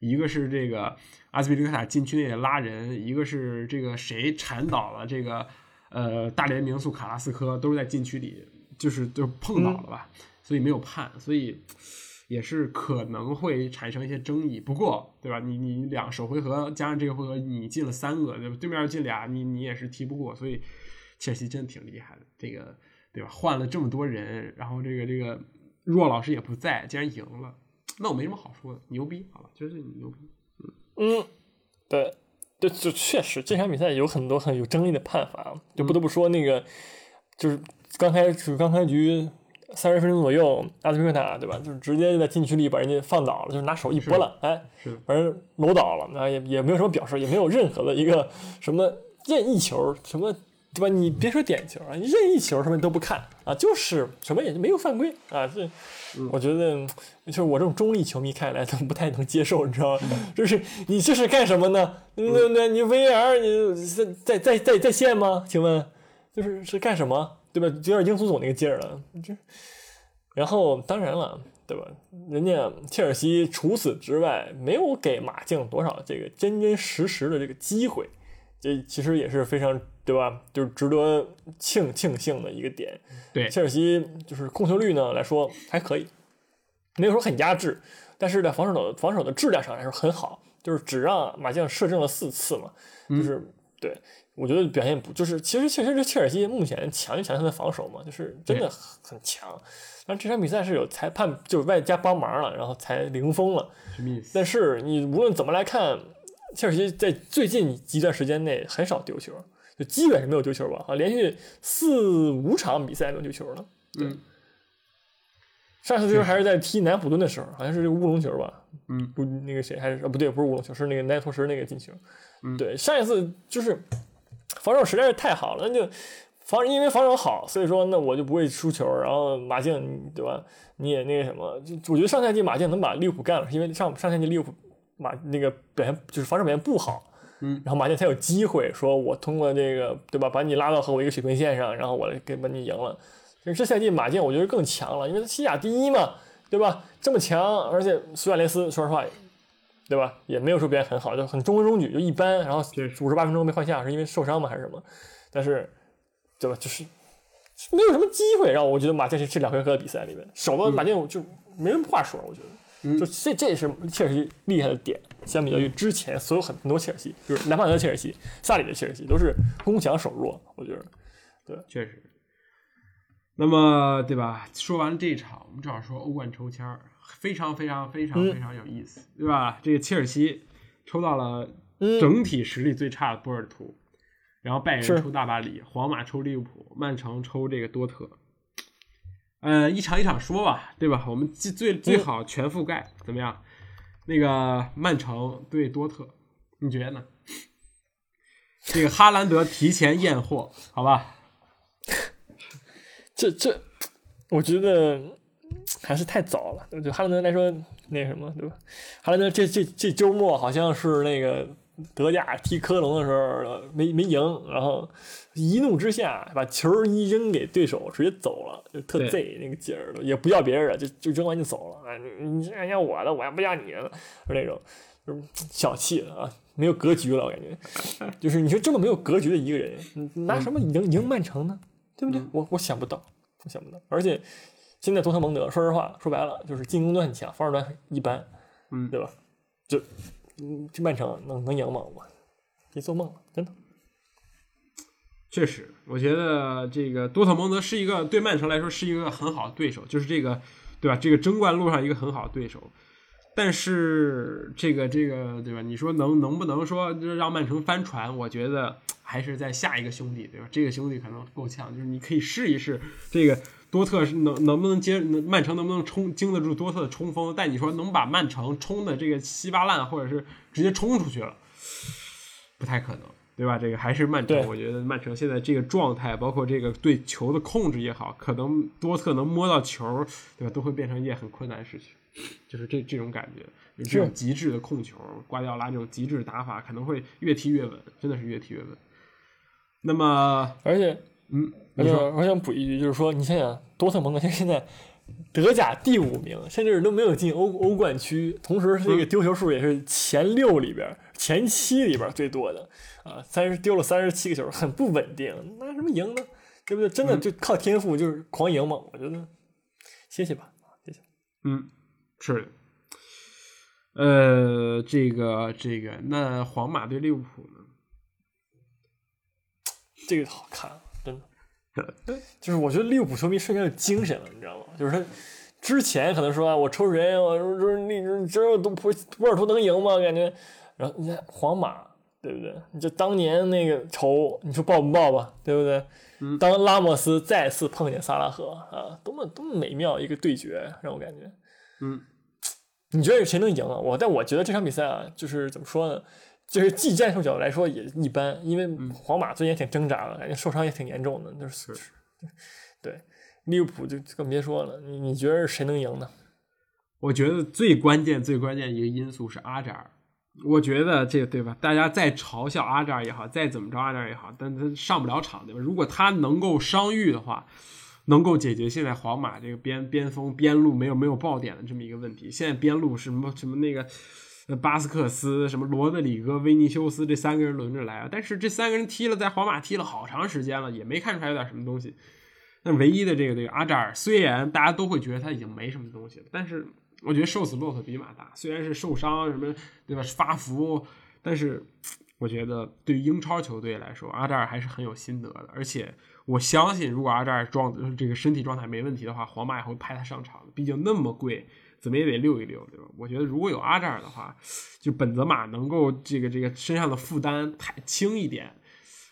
一个是这个阿斯皮利克塔禁区内的拉人，一个是这个谁铲倒了这个呃大连名宿卡拉斯科，都是在禁区里，就是就碰倒了吧，所以没有判，所以也是可能会产生一些争议。不过对吧？你你两首回合加上这个回合，你进了三个，对吧？对面进俩，你你也是踢不过，所以切尔西真的挺厉害的。这个对吧？换了这么多人，然后这个这个若老师也不在，竟然赢了。那我没什么好说的，牛逼，好吧，就是你牛逼。嗯，对，对，就确实这场比赛有很多很有争议的判罚，就不得不说那个，就是刚开始刚开局三十分钟左右，阿斯皮克塔对吧，就是直接就在禁区里把人家放倒了，就是拿手一拨了，哎，是的把人搂倒了，那也也没有什么表示，也没有任何的一个什么任意球什么。对吧？你别说点球啊，你任意球什么都不看啊，就是什么也没有犯规啊。这我觉得就是我这种中立球迷看来都不太能接受，你知道吗？就是你这是干什么呢？那那你 VAR 你在在在在在线吗？请问就是是干什么？对吧？有点英足总那个劲儿了。这然后当然了，对吧？人家切尔西除此之外没有给马竞多少这个真真实实的这个机会，这其实也是非常对吧？就是值得庆庆幸的一个点。对切尔西就是控球率呢来说还可以，没有说很压制，但是在防守的防守的质量上来说很好，就是只让马竞射正了四次嘛，就是、对我觉得表现不就是其实确实是切尔西目前强就强在他的防守嘛，就是真的很强。但这场比赛是有裁判就是外加帮忙了，然后才零封了。但是你无论怎么来看，切尔西在最近一段时间内很少丢球，就基本是没有丢球吧，啊，连续四五场比赛没有丢球了。嗯上次丢球还是在踢南普敦的时候，好像是这个乌龙球吧？嗯，不，那个谁还是啊？不对，不是乌龙球，是那个奈托什那个进球。嗯对，上一次就是防守实在是太好了，那就防因为防守好，所以说那我就不会输球。然后马竞对吧？你也那个什么，就我觉得上赛季马竞能把利物浦干了，是因为上上赛季利物浦马那个表现就是防守表现不好，嗯，然后马竞才有机会说，我通过这个对吧，把你拉到和我一个水平线上，然后我来给把你赢了。其实这赛季马竞我觉得更强了，因为他西甲第一嘛，对吧？这么强，而且苏亚雷斯说实话，对吧？也没有说表现很好，就很中规中矩，就一般。然后五十八分钟没换下，是因为受伤吗还是什么？但是，对吧？就是没有什么机会让我觉得马竞是这两回合的比赛里面，守嗯的马竞就没什么话说，我觉得。就这这也是切尔西厉害的点，相比较于之前所有很多切尔西，就是兰帕德的切尔西、萨里的切尔西，都是攻强守弱，我觉得。对确实。那么，对吧？说完这一场，我们正好说欧冠抽签儿，非常非常非常嗯非常有意思，对吧？这个切尔西抽到了嗯整体实力最差的波尔图，然后拜仁抽大巴黎，皇马抽利物浦，曼城抽这个多特。呃，一场一场说吧，对吧？我们最最最好全覆盖，怎么样？那个曼城对多特，你觉得呢？这个哈兰德提前验货，好吧？<laughs> 这这，我觉得还是太早了。对哈兰德来说，那什么，对吧？哈兰德这这这周末好像是那个德甲踢科隆的时候呃没没赢，然后一怒之下把球一扔给对手，直接走了，就特对贼那个劲儿，也不要别人了，就就扔完就走了。啊，你你这要我的，我还不要你的，就那种就是小气的啊。没有格局了，我感觉，<laughs> 就是你说这么没有格局的一个人，拿什么赢赢曼城呢？对不对？我我想不到，我想不到。而且现在多特蒙德，说实话，说白了就是进攻端很强，防守端一般，嗯，对吧？就嗯，这曼城能能赢吗？我别做梦了，真的。确实，我觉得这个多特蒙德是一个对曼城来说是一个很好的对手，就是这个，对吧？这个争冠路上一个很好的对手。但是这个这个，对吧？你说能能不能说让曼城翻船？我觉得还是在下一个兄弟，对吧？这个兄弟可能够呛，就是你可以试一试这个多特是能能不能接曼城能不能冲经得住多特的冲锋？但你说能把曼城冲的这个稀巴烂，或者是直接冲出去了，不太可能。对吧？这个还是曼城，我觉得曼城现在这个状态，包括这个对球的控制也好，可能多特能摸到球，对吧？都会变成一件很困难的事情，就是这这种感觉，这种极致的控球，瓜迪奥拉这种极致打法，可能会越踢越稳，真的是越踢越稳。那么，而且，嗯，我想补一句，就是说，你想想，多特蒙德现在德甲第五名，甚至都没有进欧欧冠区，同时这个丢球数也是前六里边、前七里边最多的。啊，三十丢了三十七个球，<laughs> 很不稳定，拿什么赢呢？对不对？真的就靠天赋就是狂赢嘛？我觉得歇歇吧，歇歇。嗯，是的。呃，这个这个，那皇马对利物浦呢？这个好看。<laughs> 就是我觉得利物浦球迷瞬间有精神了，你知道吗？就是他之前可能说啊，我抽谁，我说说你知道都普波尔图能赢吗？感觉，然后你看皇马。对不对？你就当年那个仇，你说报不报吧？对不对？当拉莫斯再次碰见萨拉赫啊，多么多么美妙一个对决，让我感觉。嗯，<tsk> 你觉得谁能赢啊？我但我觉得这场比赛啊，就是怎么说呢？就是技战术角度来说也一般，因为皇马最近也挺挣扎的，感觉受伤也挺严重的。就是对利物浦就更别说了。你你觉得谁能赢呢？我觉得最关键最关键一个因素是阿扎尔。我觉得这个对吧？大家再嘲笑阿扎尔也好，再怎么着阿扎尔也好，但他上不了场对吧？如果他能够伤愈的话，能够解决现在皇马这个边边锋边路没有没有爆点的这么一个问题。现在边路是什么什么那个巴斯克斯、什么罗德里戈、维尼修斯这三个人轮着来啊？但是这三个人踢了在皇马踢了好长时间了，也没看出来有点什么东西。那唯一的这个这个阿扎尔，虽然大家都会觉得他已经没什么东西了，但是。我觉得瘦死骆驼比马大，虽然是受伤什么对吧发福，但是我觉得对于英超球队来说，阿扎尔还是很有心得的。而且我相信，如果阿扎尔状这个身体状态没问题的话，皇马也会派他上场。毕竟那么贵，怎么也得溜一溜，对吧？我觉得如果有阿扎尔的话，就本泽马能够这个这个身上的负担太轻一点，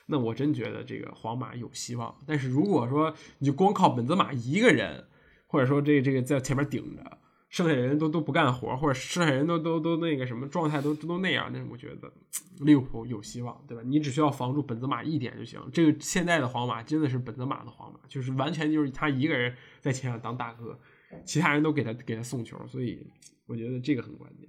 那我真觉得这个皇马有希望。但是如果说你就光靠本泽马一个人，或者说这这个在前面顶着。剩下人都都不干活，或者剩下人都都都那个什么状态都都那样，那我觉得利物浦有希望，对吧？你只需要防住本泽马一点就行。这个现在的皇马真的是本泽马的皇马，就是完全就是他一个人在前场当大哥，其他人都给他给他送球，所以我觉得这个很关键。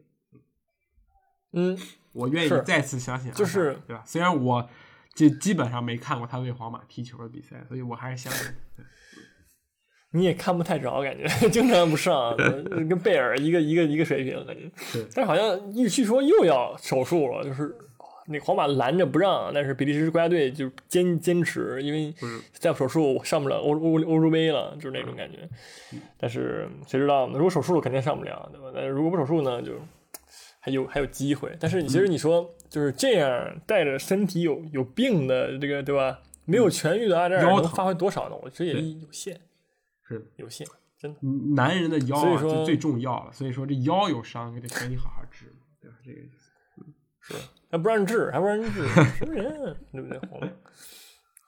嗯，我愿意再次相信，就是对吧？虽然我基基本上没看过他为皇马踢球的比赛，所以我还是相信。<laughs> 你也看不太着，感觉 <laughs> 经常不上，跟贝尔一个一个一个水平，感觉。但是好像据说又要手术了，就是那皇马拦着不让，但是比利时国家队就坚坚持，因为再不手术上不了欧欧欧洲杯了，就是那种感觉。但是谁知道呢？如果手术了肯定上不了，对吧？但是如果不手术呢，就还有还有机会。但是你其实你说就是这样带着身体有有病的这个对吧？没有痊愈的阿扎尔能发挥多少呢？我觉得也有限。是有限，真的。男人的腰啊，就最重要了。所以说这腰有伤，得赶紧好好治，对吧？这个意思。是，还不让治，还不让治，<laughs> 什么人？对不对？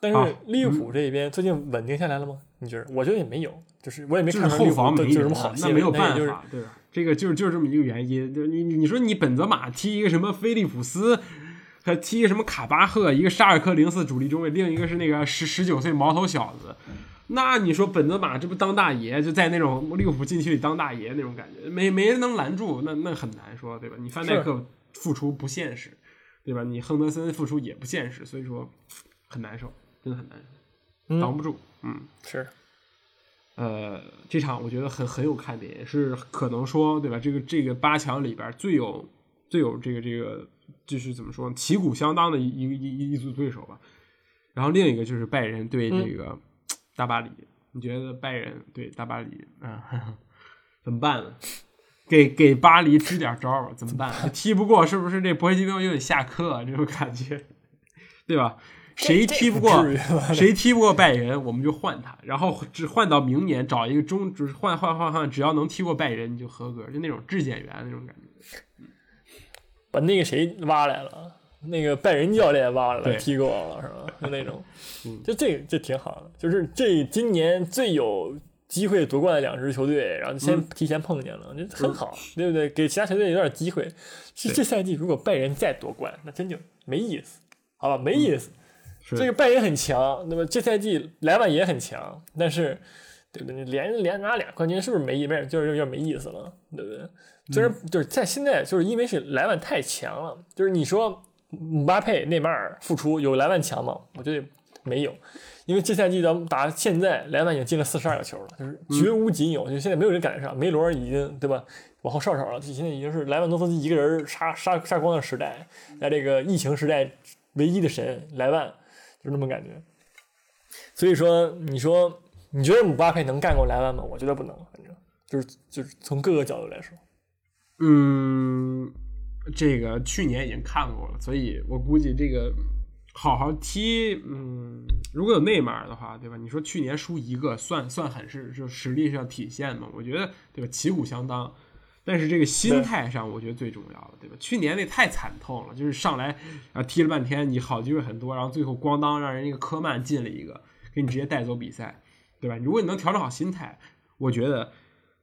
但是利物浦这边最近稳定下来了吗？你觉得？我觉得也没有，就是我也没看后防没什么好，那没有办法，对吧？这个就是就是这么一个原因。就你你说你本泽马踢一个什么菲利普斯，还踢什么卡巴赫，一个沙尔克零四主力中卫，另一个是那个十十九岁毛头小子。那你说本泽马这不当大爷，就在那种利物浦禁区里当大爷那种感觉，没没人能拦住，那那很难说，对吧？你范戴克付出不现实，对吧？你亨德森复出也不现实，所以说很难受，真的很难受，挡不住。嗯，是。呃，这场我觉得很很有看点，也是可能说，对吧？这个这个八强里边最有最有这个这个就是怎么说旗鼓相当的一一一一组对手吧。然后另一个就是拜仁对这个。大巴黎，你觉得拜仁对大巴黎，嗯，<laughs> 怎么办呢？给给巴黎支点招儿，怎么办？<laughs> 踢不过是不是这博基诺又得下课？这种感觉，对吧？谁踢不过谁踢不过拜仁，我们就换他，然后只换到明年找一个中，就是换换换换，只要能踢过拜仁你就合格，就那种质检员那种感觉。把那个谁挖来了，那个拜仁教练挖来了，踢过了是吧？就那种，<laughs> 就这个这挺好的，就是这今年最有机会夺冠的两支球队，然后先提前碰见了，就很好，对不对？给其他球队有点机会。是这赛季如果拜仁再夺冠，那真就没意思，好吧？没意思。这个拜仁很强，那么这赛季莱万也很强，但是，对不对？你连连拿俩冠军，是不是没意思？就是有点没意思了，对不对？虽然就是在现在，就是因为是莱万太强了，就是你说姆巴佩、内马尔复出有莱万强吗？我觉得没有，因为这赛季咱们打现在，莱万已经进了四十二个球了，就是绝无仅有，就现在没有人赶得上。梅罗已经对吧，往后稍稍了，现在已经是莱万多夫斯基一个人杀杀杀光的时代，在这个疫情时代唯一的神莱万。就是那么感觉，所以说，你说你觉得姆巴佩能干过莱万吗？我觉得不能，反正就是就是从各个角度来说，嗯，这个去年已经看过了，所以我估计这个好好踢，嗯，如果有内马尔的话，对吧？你说去年输一个，算算很是就实力上体现嘛？我觉得对吧？旗鼓相当。但是这个心态上，我觉得最重要的，对吧？去年那太惨痛了，就是上来啊踢了半天，你好机会很多，然后最后咣当让人一个科曼进了一个，给你直接带走比赛，对吧？如果你能调整好心态，我觉得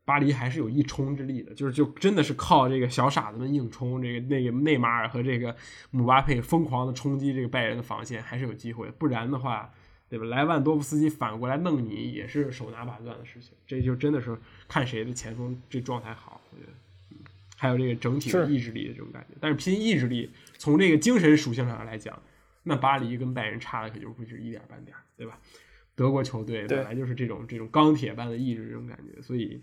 巴黎还是有一冲之力的，就是就真的是靠这个小傻子们硬冲，这个那个内马尔和这个姆巴佩疯狂的冲击这个拜仁的防线，还是有机会。不然的话，对吧？莱万多夫斯基反过来弄你，也是手拿把攥的事情。这就真的是看谁的前锋这状态好。我觉得还有这个整体的意志力的这种感觉，但是拼意志力，从这个精神属性上来讲，那巴黎跟拜仁差的可就不止一点半点，对吧？德国球队本来就是这种这种钢铁般的意志这种感觉，所以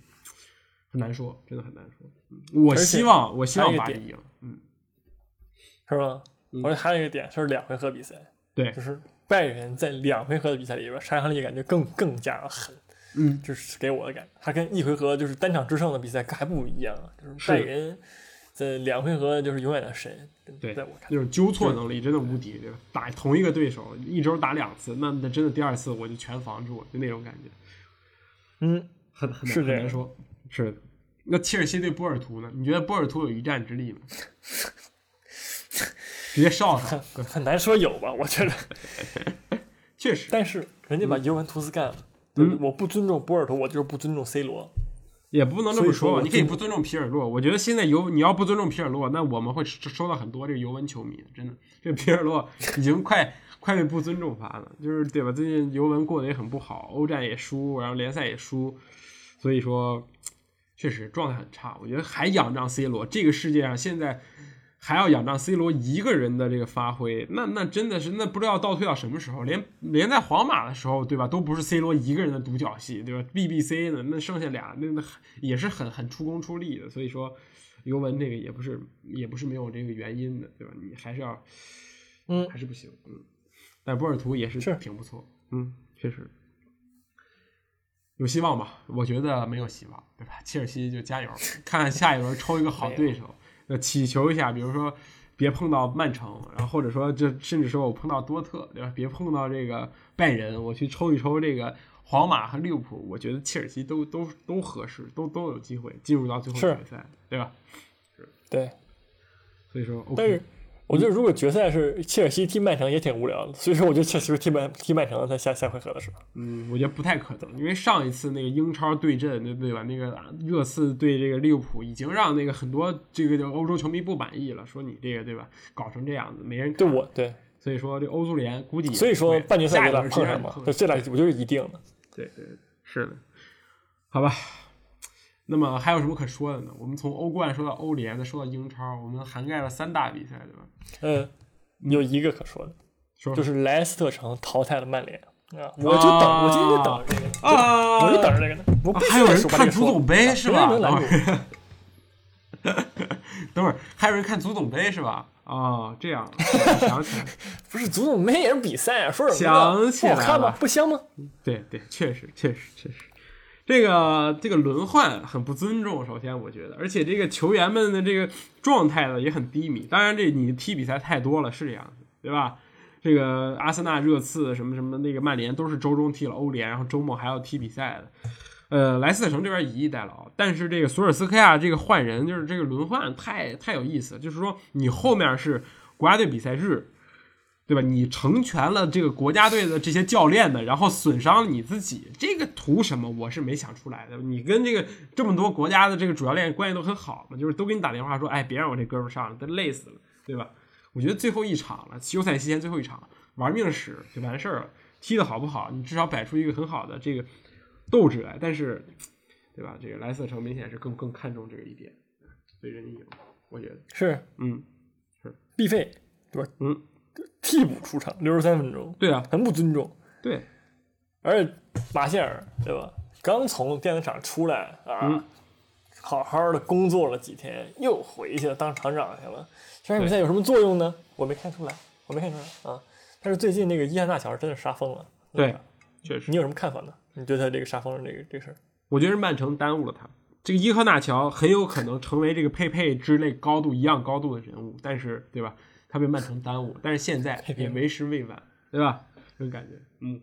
很难说，真的很难说。我希望，我希望巴黎赢，嗯，是吧？而且还有一个点是两回合比赛，对，就是拜仁在两回合的比赛里边杀伤力感觉更更加狠。嗯，就是给我的感觉，他跟一回合就是单场制胜的比赛还不一样，就是拜仁在两回合就是永远的神。对，在我看，就是纠错能力真的无敌，对吧？打同一个对手一周打两次，那那真的第二次我就全防住，就那种感觉。嗯，很很是难说，是的。那切尔西对波尔图呢？你觉得波尔图有一战之力吗？<laughs> 直接上上，很难说有吧？我觉得 <laughs> 确实，但是人家把尤文图斯干了。嗯，我不尊重波尔图，我就是不尊重 C 罗，也不能这么说吧。你可以不尊重皮尔洛。我觉得现在尤你要不尊重皮尔洛，那我们会收到很多这个尤文球迷。真的，这皮尔洛已经快快被不尊重法了，就是对吧？最近尤文过得也很不好，欧战也输，然后联赛也输，所以说确实状态很差。我觉得还仰仗 C 罗，这个世界上现在。还要仰仗 C 罗一个人的这个发挥，那那真的是那不知道倒退到什么时候，连连在皇马的时候，对吧，都不是 C 罗一个人的独角戏，对吧？BBC 呢，那剩下俩那那也是很很出工出力的，所以说尤文这个也不是也不是没有这个原因的，对吧？你还是要，嗯，还是不行，嗯。但波尔图也是挺不错，嗯，确实有希望吧？我觉得没有希望，对吧？切尔西就加油，看看下一轮抽一个好对手。呃，祈求一下，比如说别碰到曼城，然后或者说这甚至说我碰到多特，对吧？别碰到这个拜仁，我去抽一抽这个皇马和利物浦，我觉得切尔西都都都合适，都都有机会进入到最后决赛，对吧？是，对。所以说，但是。我觉得如果决赛是切尔西踢曼城也挺无聊的，所以说我觉得切尔西踢曼踢曼城在下下回合的时候，嗯，我觉得不太可能，因为上一次那个英超对阵，对对吧？那个热刺对这个利物浦已经让那个很多这个欧洲球迷不满意了，说你这个对吧，搞成这样子没人对我对，所以说这欧足联估计所以说半决赛有点碰上嘛，这俩我觉得一定的，对对是的，好吧。那么还有什么可说的呢？我们从欧冠说到欧联，再说到英超，我们涵盖了三大比赛，对吧？嗯，有一个可说的，说就是莱斯特城淘汰了曼联啊！我就等，我今天就等着这个啊！我就等着这个呢。我 <laughs> 还有人看足总杯是吧？等会儿，等会儿还有人看足总杯是吧？哦，这样，想起来，<laughs> 不是足总杯也是比赛啊，说什么想起来不好看吗了？不香吗？对对，确实确实确实，这个这个轮换很不尊重。首先，我觉得，而且这个球员们的这个状态呢也很低迷。当然，这你踢比赛太多了，是这样的，对吧？这个阿森纳、热刺什么什么，那个曼联都是周中踢了欧联，然后周末还要踢比赛的。呃，莱斯特城这边以逸待劳，但是这个索尔斯克亚这个换人，就是这个轮换太太有意思。就是说，你后面是国家队比赛日，对吧？你成全了这个国家队的这些教练的，然后损伤了你自己，这个图什么？我是没想出来的。你跟这个这么多国家的这个主教练关系都很好嘛，就是都给你打电话说，哎，别让我这哥们儿上了，他累死了，对吧？我觉得最后一场了，休赛期间最后一场，玩命使就完事儿了。踢的好不好，你至少摆出一个很好的这个斗志来。但是，对吧？这个莱斯特城明显是更更看重这个一点，所以人家赢，我觉得，是嗯，是必费，对吧？嗯，替补出场六十三分钟，对啊，很不尊重。对，而且马歇尔，对吧？刚从电子厂出来啊，嗯好好的工作了几天，又回去了当厂长去了。这场比赛有什么作用呢？我没看出来，我没看出来啊。但是最近那个伊汉纳乔真的杀疯了。对，确实你。有什么看法呢？你对他这个杀疯了这个这个事儿？我觉得是曼城耽误了他。这个伊赫纳乔很有可能成为这个佩佩之类高度一样高度的人物，但是对吧？他被曼城耽误，但是现在也为时未晚，对吧？这种感觉，嗯。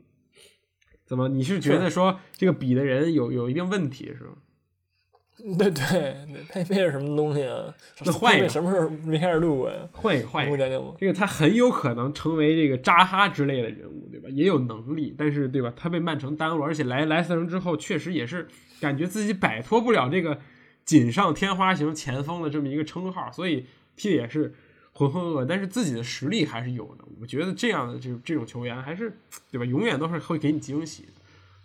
怎么？你是觉得说这个比的人有有一定问题是吗？<laughs> 对对那，佩佩是什么东西啊？那换一个什么时候没开始录过呀？换一个，换一个。这个他很有可能成为这个扎哈之类的人物，对吧？也有能力，但是对吧？他被曼城耽误了，而且来莱斯特城之后，确实也是感觉自己摆脱不了这个锦上添花型前锋的这么一个称号，所以踢的也是浑浑噩噩。但是自己的实力还是有的，我觉得这样的这这种球员还是对吧？永远都是会给你惊喜。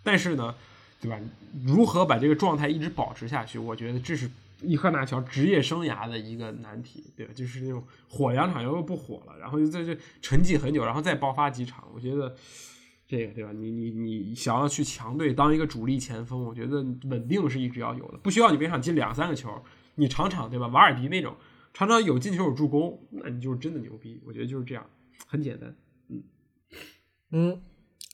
但是呢，对吧？如何把这个状态一直保持下去？我觉得这是伊赫纳乔职业生涯的一个难题，对吧？就是那种火两场又不火了，然后就在这沉寂很久，然后再爆发几场。我觉得这个对吧？你你你想要去强队当一个主力前锋，我觉得稳定是一直要有的，不需要你每场进两三个球，你场场对吧？瓦尔迪那种常常有进球有助攻，那你就是真的牛逼。我觉得就是这样，很简单。嗯嗯，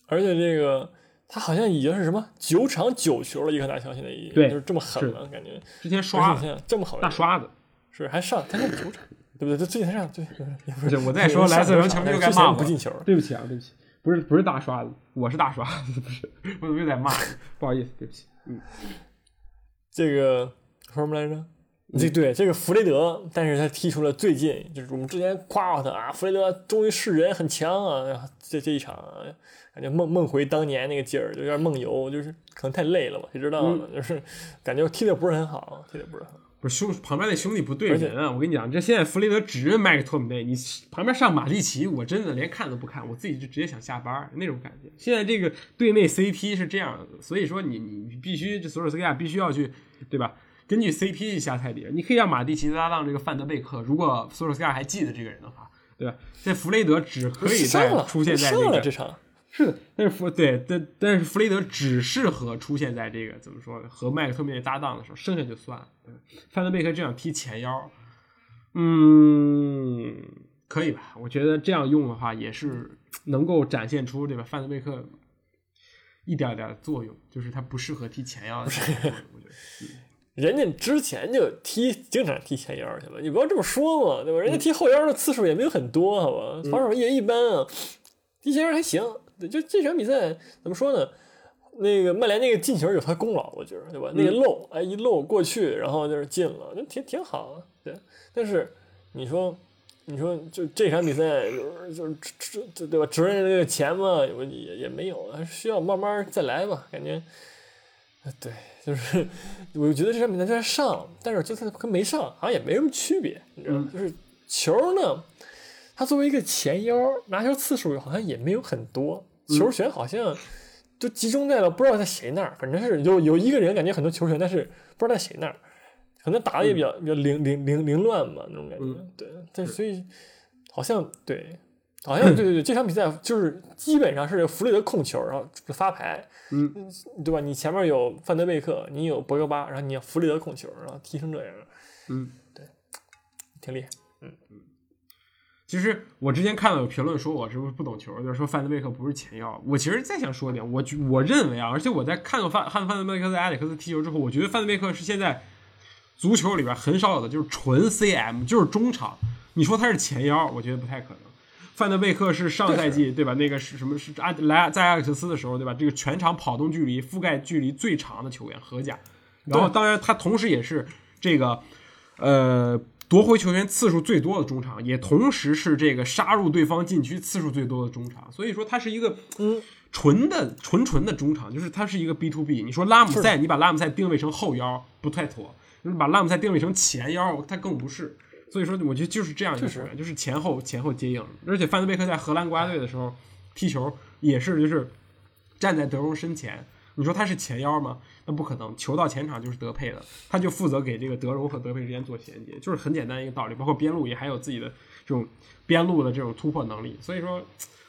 而且这个他好像已经是什么九场九球了，伊克纳乔现在已经对就是这么狠了，感觉之前刷了现在这么好的大刷子，是还上他上九场，对不对？他最近才上，对，也不不是我再说 <laughs> 莱斯特城球迷又该骂我不进球，对不起啊，对不起，不是不是大刷子，我是大刷子，<laughs> 不是，我怎么又在骂？不好意思，对不起。嗯，这个说什么来着？这对这个弗雷德，但是他踢出了最近就是我们之前夸过他啊，弗雷德终于是人很强啊，这这一场啊感觉梦梦回当年那个劲儿，就有点梦游，就是可能太累了吧，谁知道呢？<laughs> 就是感觉踢的不是很好，踢的不是很好。不是兄旁边那兄弟不对人啊！我跟你讲，这现在弗雷德只认麦克托米内，你旁边上马蒂奇，我真的连看都不看，我自己就直接想下班那种感觉。现在这个队内 CP 是这样的，所以说你你你必须这索尔斯克亚必须要去对吧？根据 CP 去下菜碟，你可以让马蒂奇搭档这个范德贝克，如果索尔斯克亚还记得这个人的话，对吧？现在弗雷德只可以在出现在这个这场，是的，但是弗对，但但是弗雷德只适合出现在这个怎么说呢？和麦克特米内搭档的时候，剩下就算了。对范德贝克这样踢前腰，嗯，可以吧？我觉得这样用的话，也是能够展现出对吧？范德贝克一点点的作用，就是他不适合踢前腰的。我觉得，人家之前就踢经常踢前腰去了，你不要这么说嘛，对吧？人家踢后腰的次数也没有很多，好吧？防守也一般啊，踢前腰还行。对，就这场比赛怎么说呢？那个曼联那个进球有他功劳，我觉得，对吧？那个漏，哎，一漏过去，然后就是进了，那挺挺好的，对。但是你说，你说就这场比赛就是就是对吧？值人那个钱嘛，我也也没有，还是需要慢慢再来吧，感觉。呃对，就是我觉得这场比赛就算上，但是就算跟没上好像也没什么区别，你知道吗？就是球呢，他作为一个前腰，拿球次数好像也没有很多，球权好像就集中在了不知道在谁那儿，反正是有有一个人感觉很多球权，但是不知道在谁那儿，可能打的也比较、比较凌凌凌凌乱嘛那种感觉，对，但所以好像对。好像对对对，这场比赛就是基本上是弗雷德控球，然后发牌，嗯，对吧？你前面有范德贝克，你有博格巴，然后你要弗雷德控球，然后踢成这样，嗯，对挺厉害。嗯嗯其实我之前看到有评论说我是不是不懂球，就是说范德贝克不是前腰。我其实再想说一点，我我认为啊，而且我在看过范汉范德贝克在埃里克斯踢球之后，我觉得范德贝克是现在足球里边很少有的，就是纯 CM，就是中场。你说他是前腰，我觉得不太可能。范德贝克是上赛季对吧？那个是什么？是阿莱在阿历克斯的时候对吧？这个全场跑动距离、覆盖距离最长的球员，荷甲。然后当然他同时也是这个呃夺回球权次数最多的中场，也同时是这个杀入对方禁区次数最多的中场。所以说他是一个嗯纯的纯纯的中场，就是他是一个 B to B。你说拉姆塞，你把拉姆塞定位成后腰不太妥，你把拉姆塞定位成前腰，他更不是。所以说，我觉得就是这样一个球员，就是前后前后接应。而且范德贝克在荷兰国家队的时候踢球也是，就是站在德容身前。你说他是前腰吗？那不可能，球到前场就是德佩的，他就负责给这个德容和德佩之间做衔接，就是很简单一个道理。包括边路也还有自己的这种边路的这种突破能力。所以说，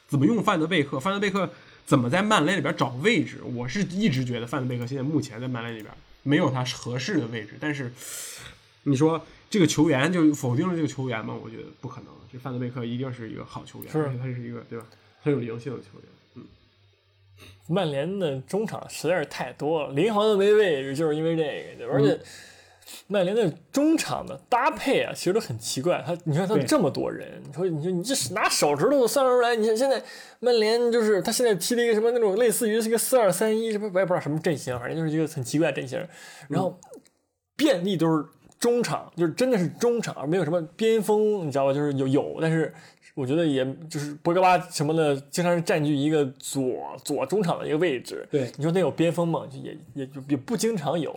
怎么用范德贝克？范德贝克怎么在曼联里边找位置？我是一直觉得范德贝克现在目前在曼联里边没有他合适的位置。但是你说。这个球员就否定了这个球员吗？我觉得不可能。这范德贝克一定是一个好球员，而且他是一个对吧很有灵性的球员。嗯，曼联的中场实在是太多了，林皇的没位置，就是因为这个。而且曼联的中场的搭配啊，其实都很奇怪。他你看他这么多人，你说你说你这拿手指头都算出来。你看现在曼联就是他现在踢了一个什么那种类似于是一个四二三一什么我也不知道什么阵型，反正就是一个很奇怪的阵型。然后遍地都是。中场就是真的是中场，没有什么边锋，你知道吧？就是有有，但是我觉得也就是博格巴什么的，经常是占据一个左左中场的一个位置。对，你说那有边锋吗？就也也也不经常有，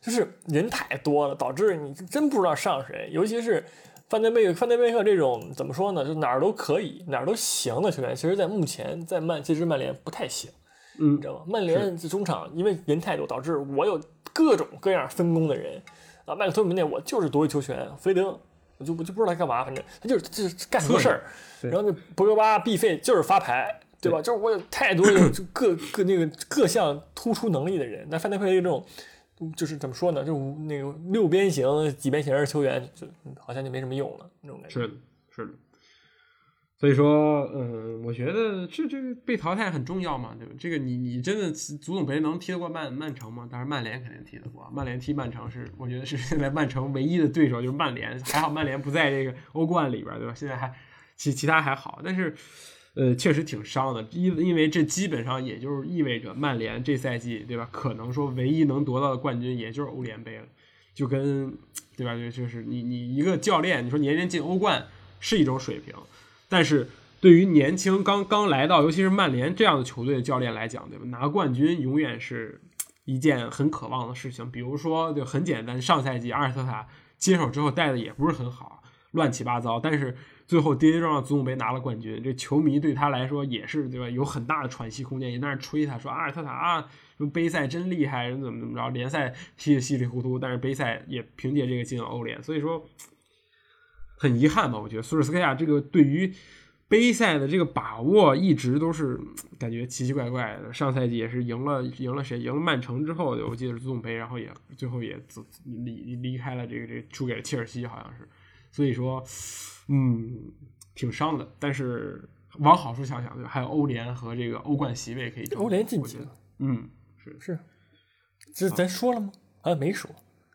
就是人太多了，导致你真不知道上谁。尤其是范德贝克，范德贝克这种怎么说呢？就哪儿都可以，哪儿都行的球员，其实在目前在曼这支曼联不太行。嗯，你知道吗？曼联这中场因为人太多，导致我有各种各样分工的人。啊，麦克托米内，我就是夺一球权，菲德，我就我就不知道他干嘛，反正他就是就是干什么事儿。然后那博格巴、必费就是发牌，对吧？就是我有太多就各各那个各项突出能力的人。那范德佩这种，就是怎么说呢？就那个六边形、几边形的球员，就好像就没什么用了那种感觉。是的，是的。所以说，嗯，我觉得这这被淘汰很重要嘛，对吧？这个你你真的足总杯能踢得过曼曼城吗？当然曼联肯定踢得过，曼联踢曼城是我觉得是现在曼城唯一的对手就是曼联，还好曼联不在这个欧冠里边，对吧？现在还其其他还好，但是呃确实挺伤的，因因为这基本上也就是意味着曼联这赛季对吧？可能说唯一能夺到的冠军也就是欧联杯了，就跟对吧？就就是你你一个教练，你说年年进欧冠是一种水平。但是对于年轻刚刚来到，尤其是曼联这样的球队的教练来讲，对吧？拿冠军永远是一件很渴望的事情。比如说，就很简单，上赛季阿尔特塔接手之后带的也不是很好，乱七八糟。但是最后跌跌撞撞足总杯拿了冠军，这球迷对他来说也是对吧？有很大的喘息空间，也在那吹他说阿尔特塔啊，什么杯赛真厉害，人怎么怎么着，联赛踢得稀里糊涂，但是杯赛也凭借这个进了欧联。所以说。很遗憾吧，我觉得苏尔斯克亚这个对于杯赛的这个把握一直都是感觉奇奇怪怪的。上赛季也是赢了赢了谁？赢了曼城之后，我记得是足总杯，然后也最后也离离开了这个这个输给了切尔西，好像是。所以说，嗯，挺伤的。但是往好处想想，对吧？还有欧联和这个欧冠席位可以欧联晋级了。嗯，是是，这咱说了吗？啊，没说。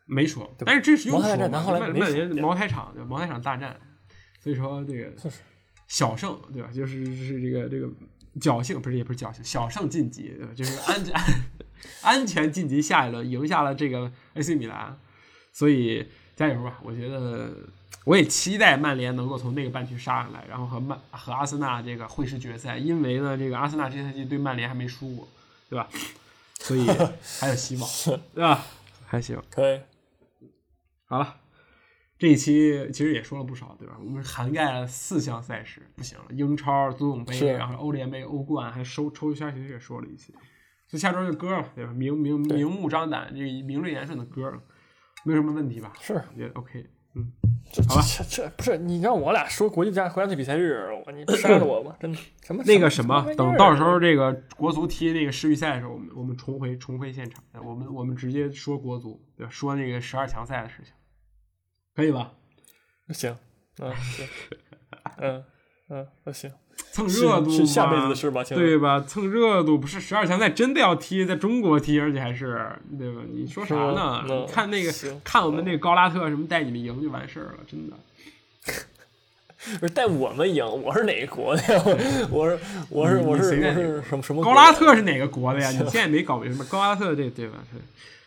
没说，但是这是又说曼曼联茅台厂对茅台厂大战，所以说这个小胜对吧？就是是这个这个侥幸不是也不是侥幸，小胜晋级对吧？就是安全 <laughs> 安全晋级下一轮，赢下了这个 AC 米兰，所以加油吧！我觉得我也期待曼联能够从那个半区杀上来，然后和曼和阿森纳这个会师决赛，因为呢这个阿森纳这赛季对曼联还没输过，对吧？所以 <laughs> 还有希望，对吧？还行，可以。好了，这一期其实也说了不少，对吧？我们涵盖了四项赛事，不行了，英超、足总杯，然后欧联杯、欧冠，还收抽一下，其实也说了一期。就下周就歌了，对吧？明明明目张胆，这名正言顺的歌，没有什么问题吧？是，我觉得 OK。嗯，好吧，这这不是你让我俩说国际家国家队比赛日，我你杀了我吧？真的什么那个什么，等到时候这个国足踢那个世预赛的时候，我们我们重回重回现场，我们我们直接说国足，对吧？说那个十二强赛的事情，可以吧？行，嗯，行，<laughs> 嗯。嗯，那行，蹭热度是下辈子嘛的事吧？对吧？蹭热度不是十二强赛真的要踢，在中国踢，而且还是对吧？你说啥呢？嗯看那个行看我们那个高拉特什么带你们赢就完事儿了，真的。<laughs> 不是带我们赢，我是哪个国的呀？<laughs> 我是我是我是我是什么什么高拉特是哪个国的呀？你现在没搞明白，高拉特这对吧？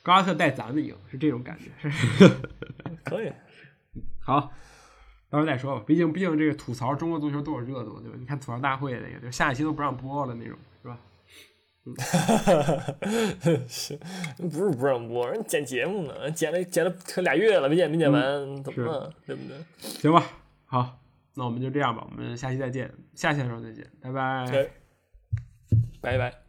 高拉特带咱们赢，是这种感觉。是可以，好，到时候再说吧。毕竟毕竟这个吐槽中国足球多有热度，对吧？你看吐槽大会那个，就下一期都不让播了那种，是吧？<laughs> 行，不是不让播，人剪节目呢，剪了剪了可俩月了，没剪没剪完，怎么了？对不对？行吧，好，那我们就这样吧，我们下期再见，下期的时候再见，拜拜。拜拜。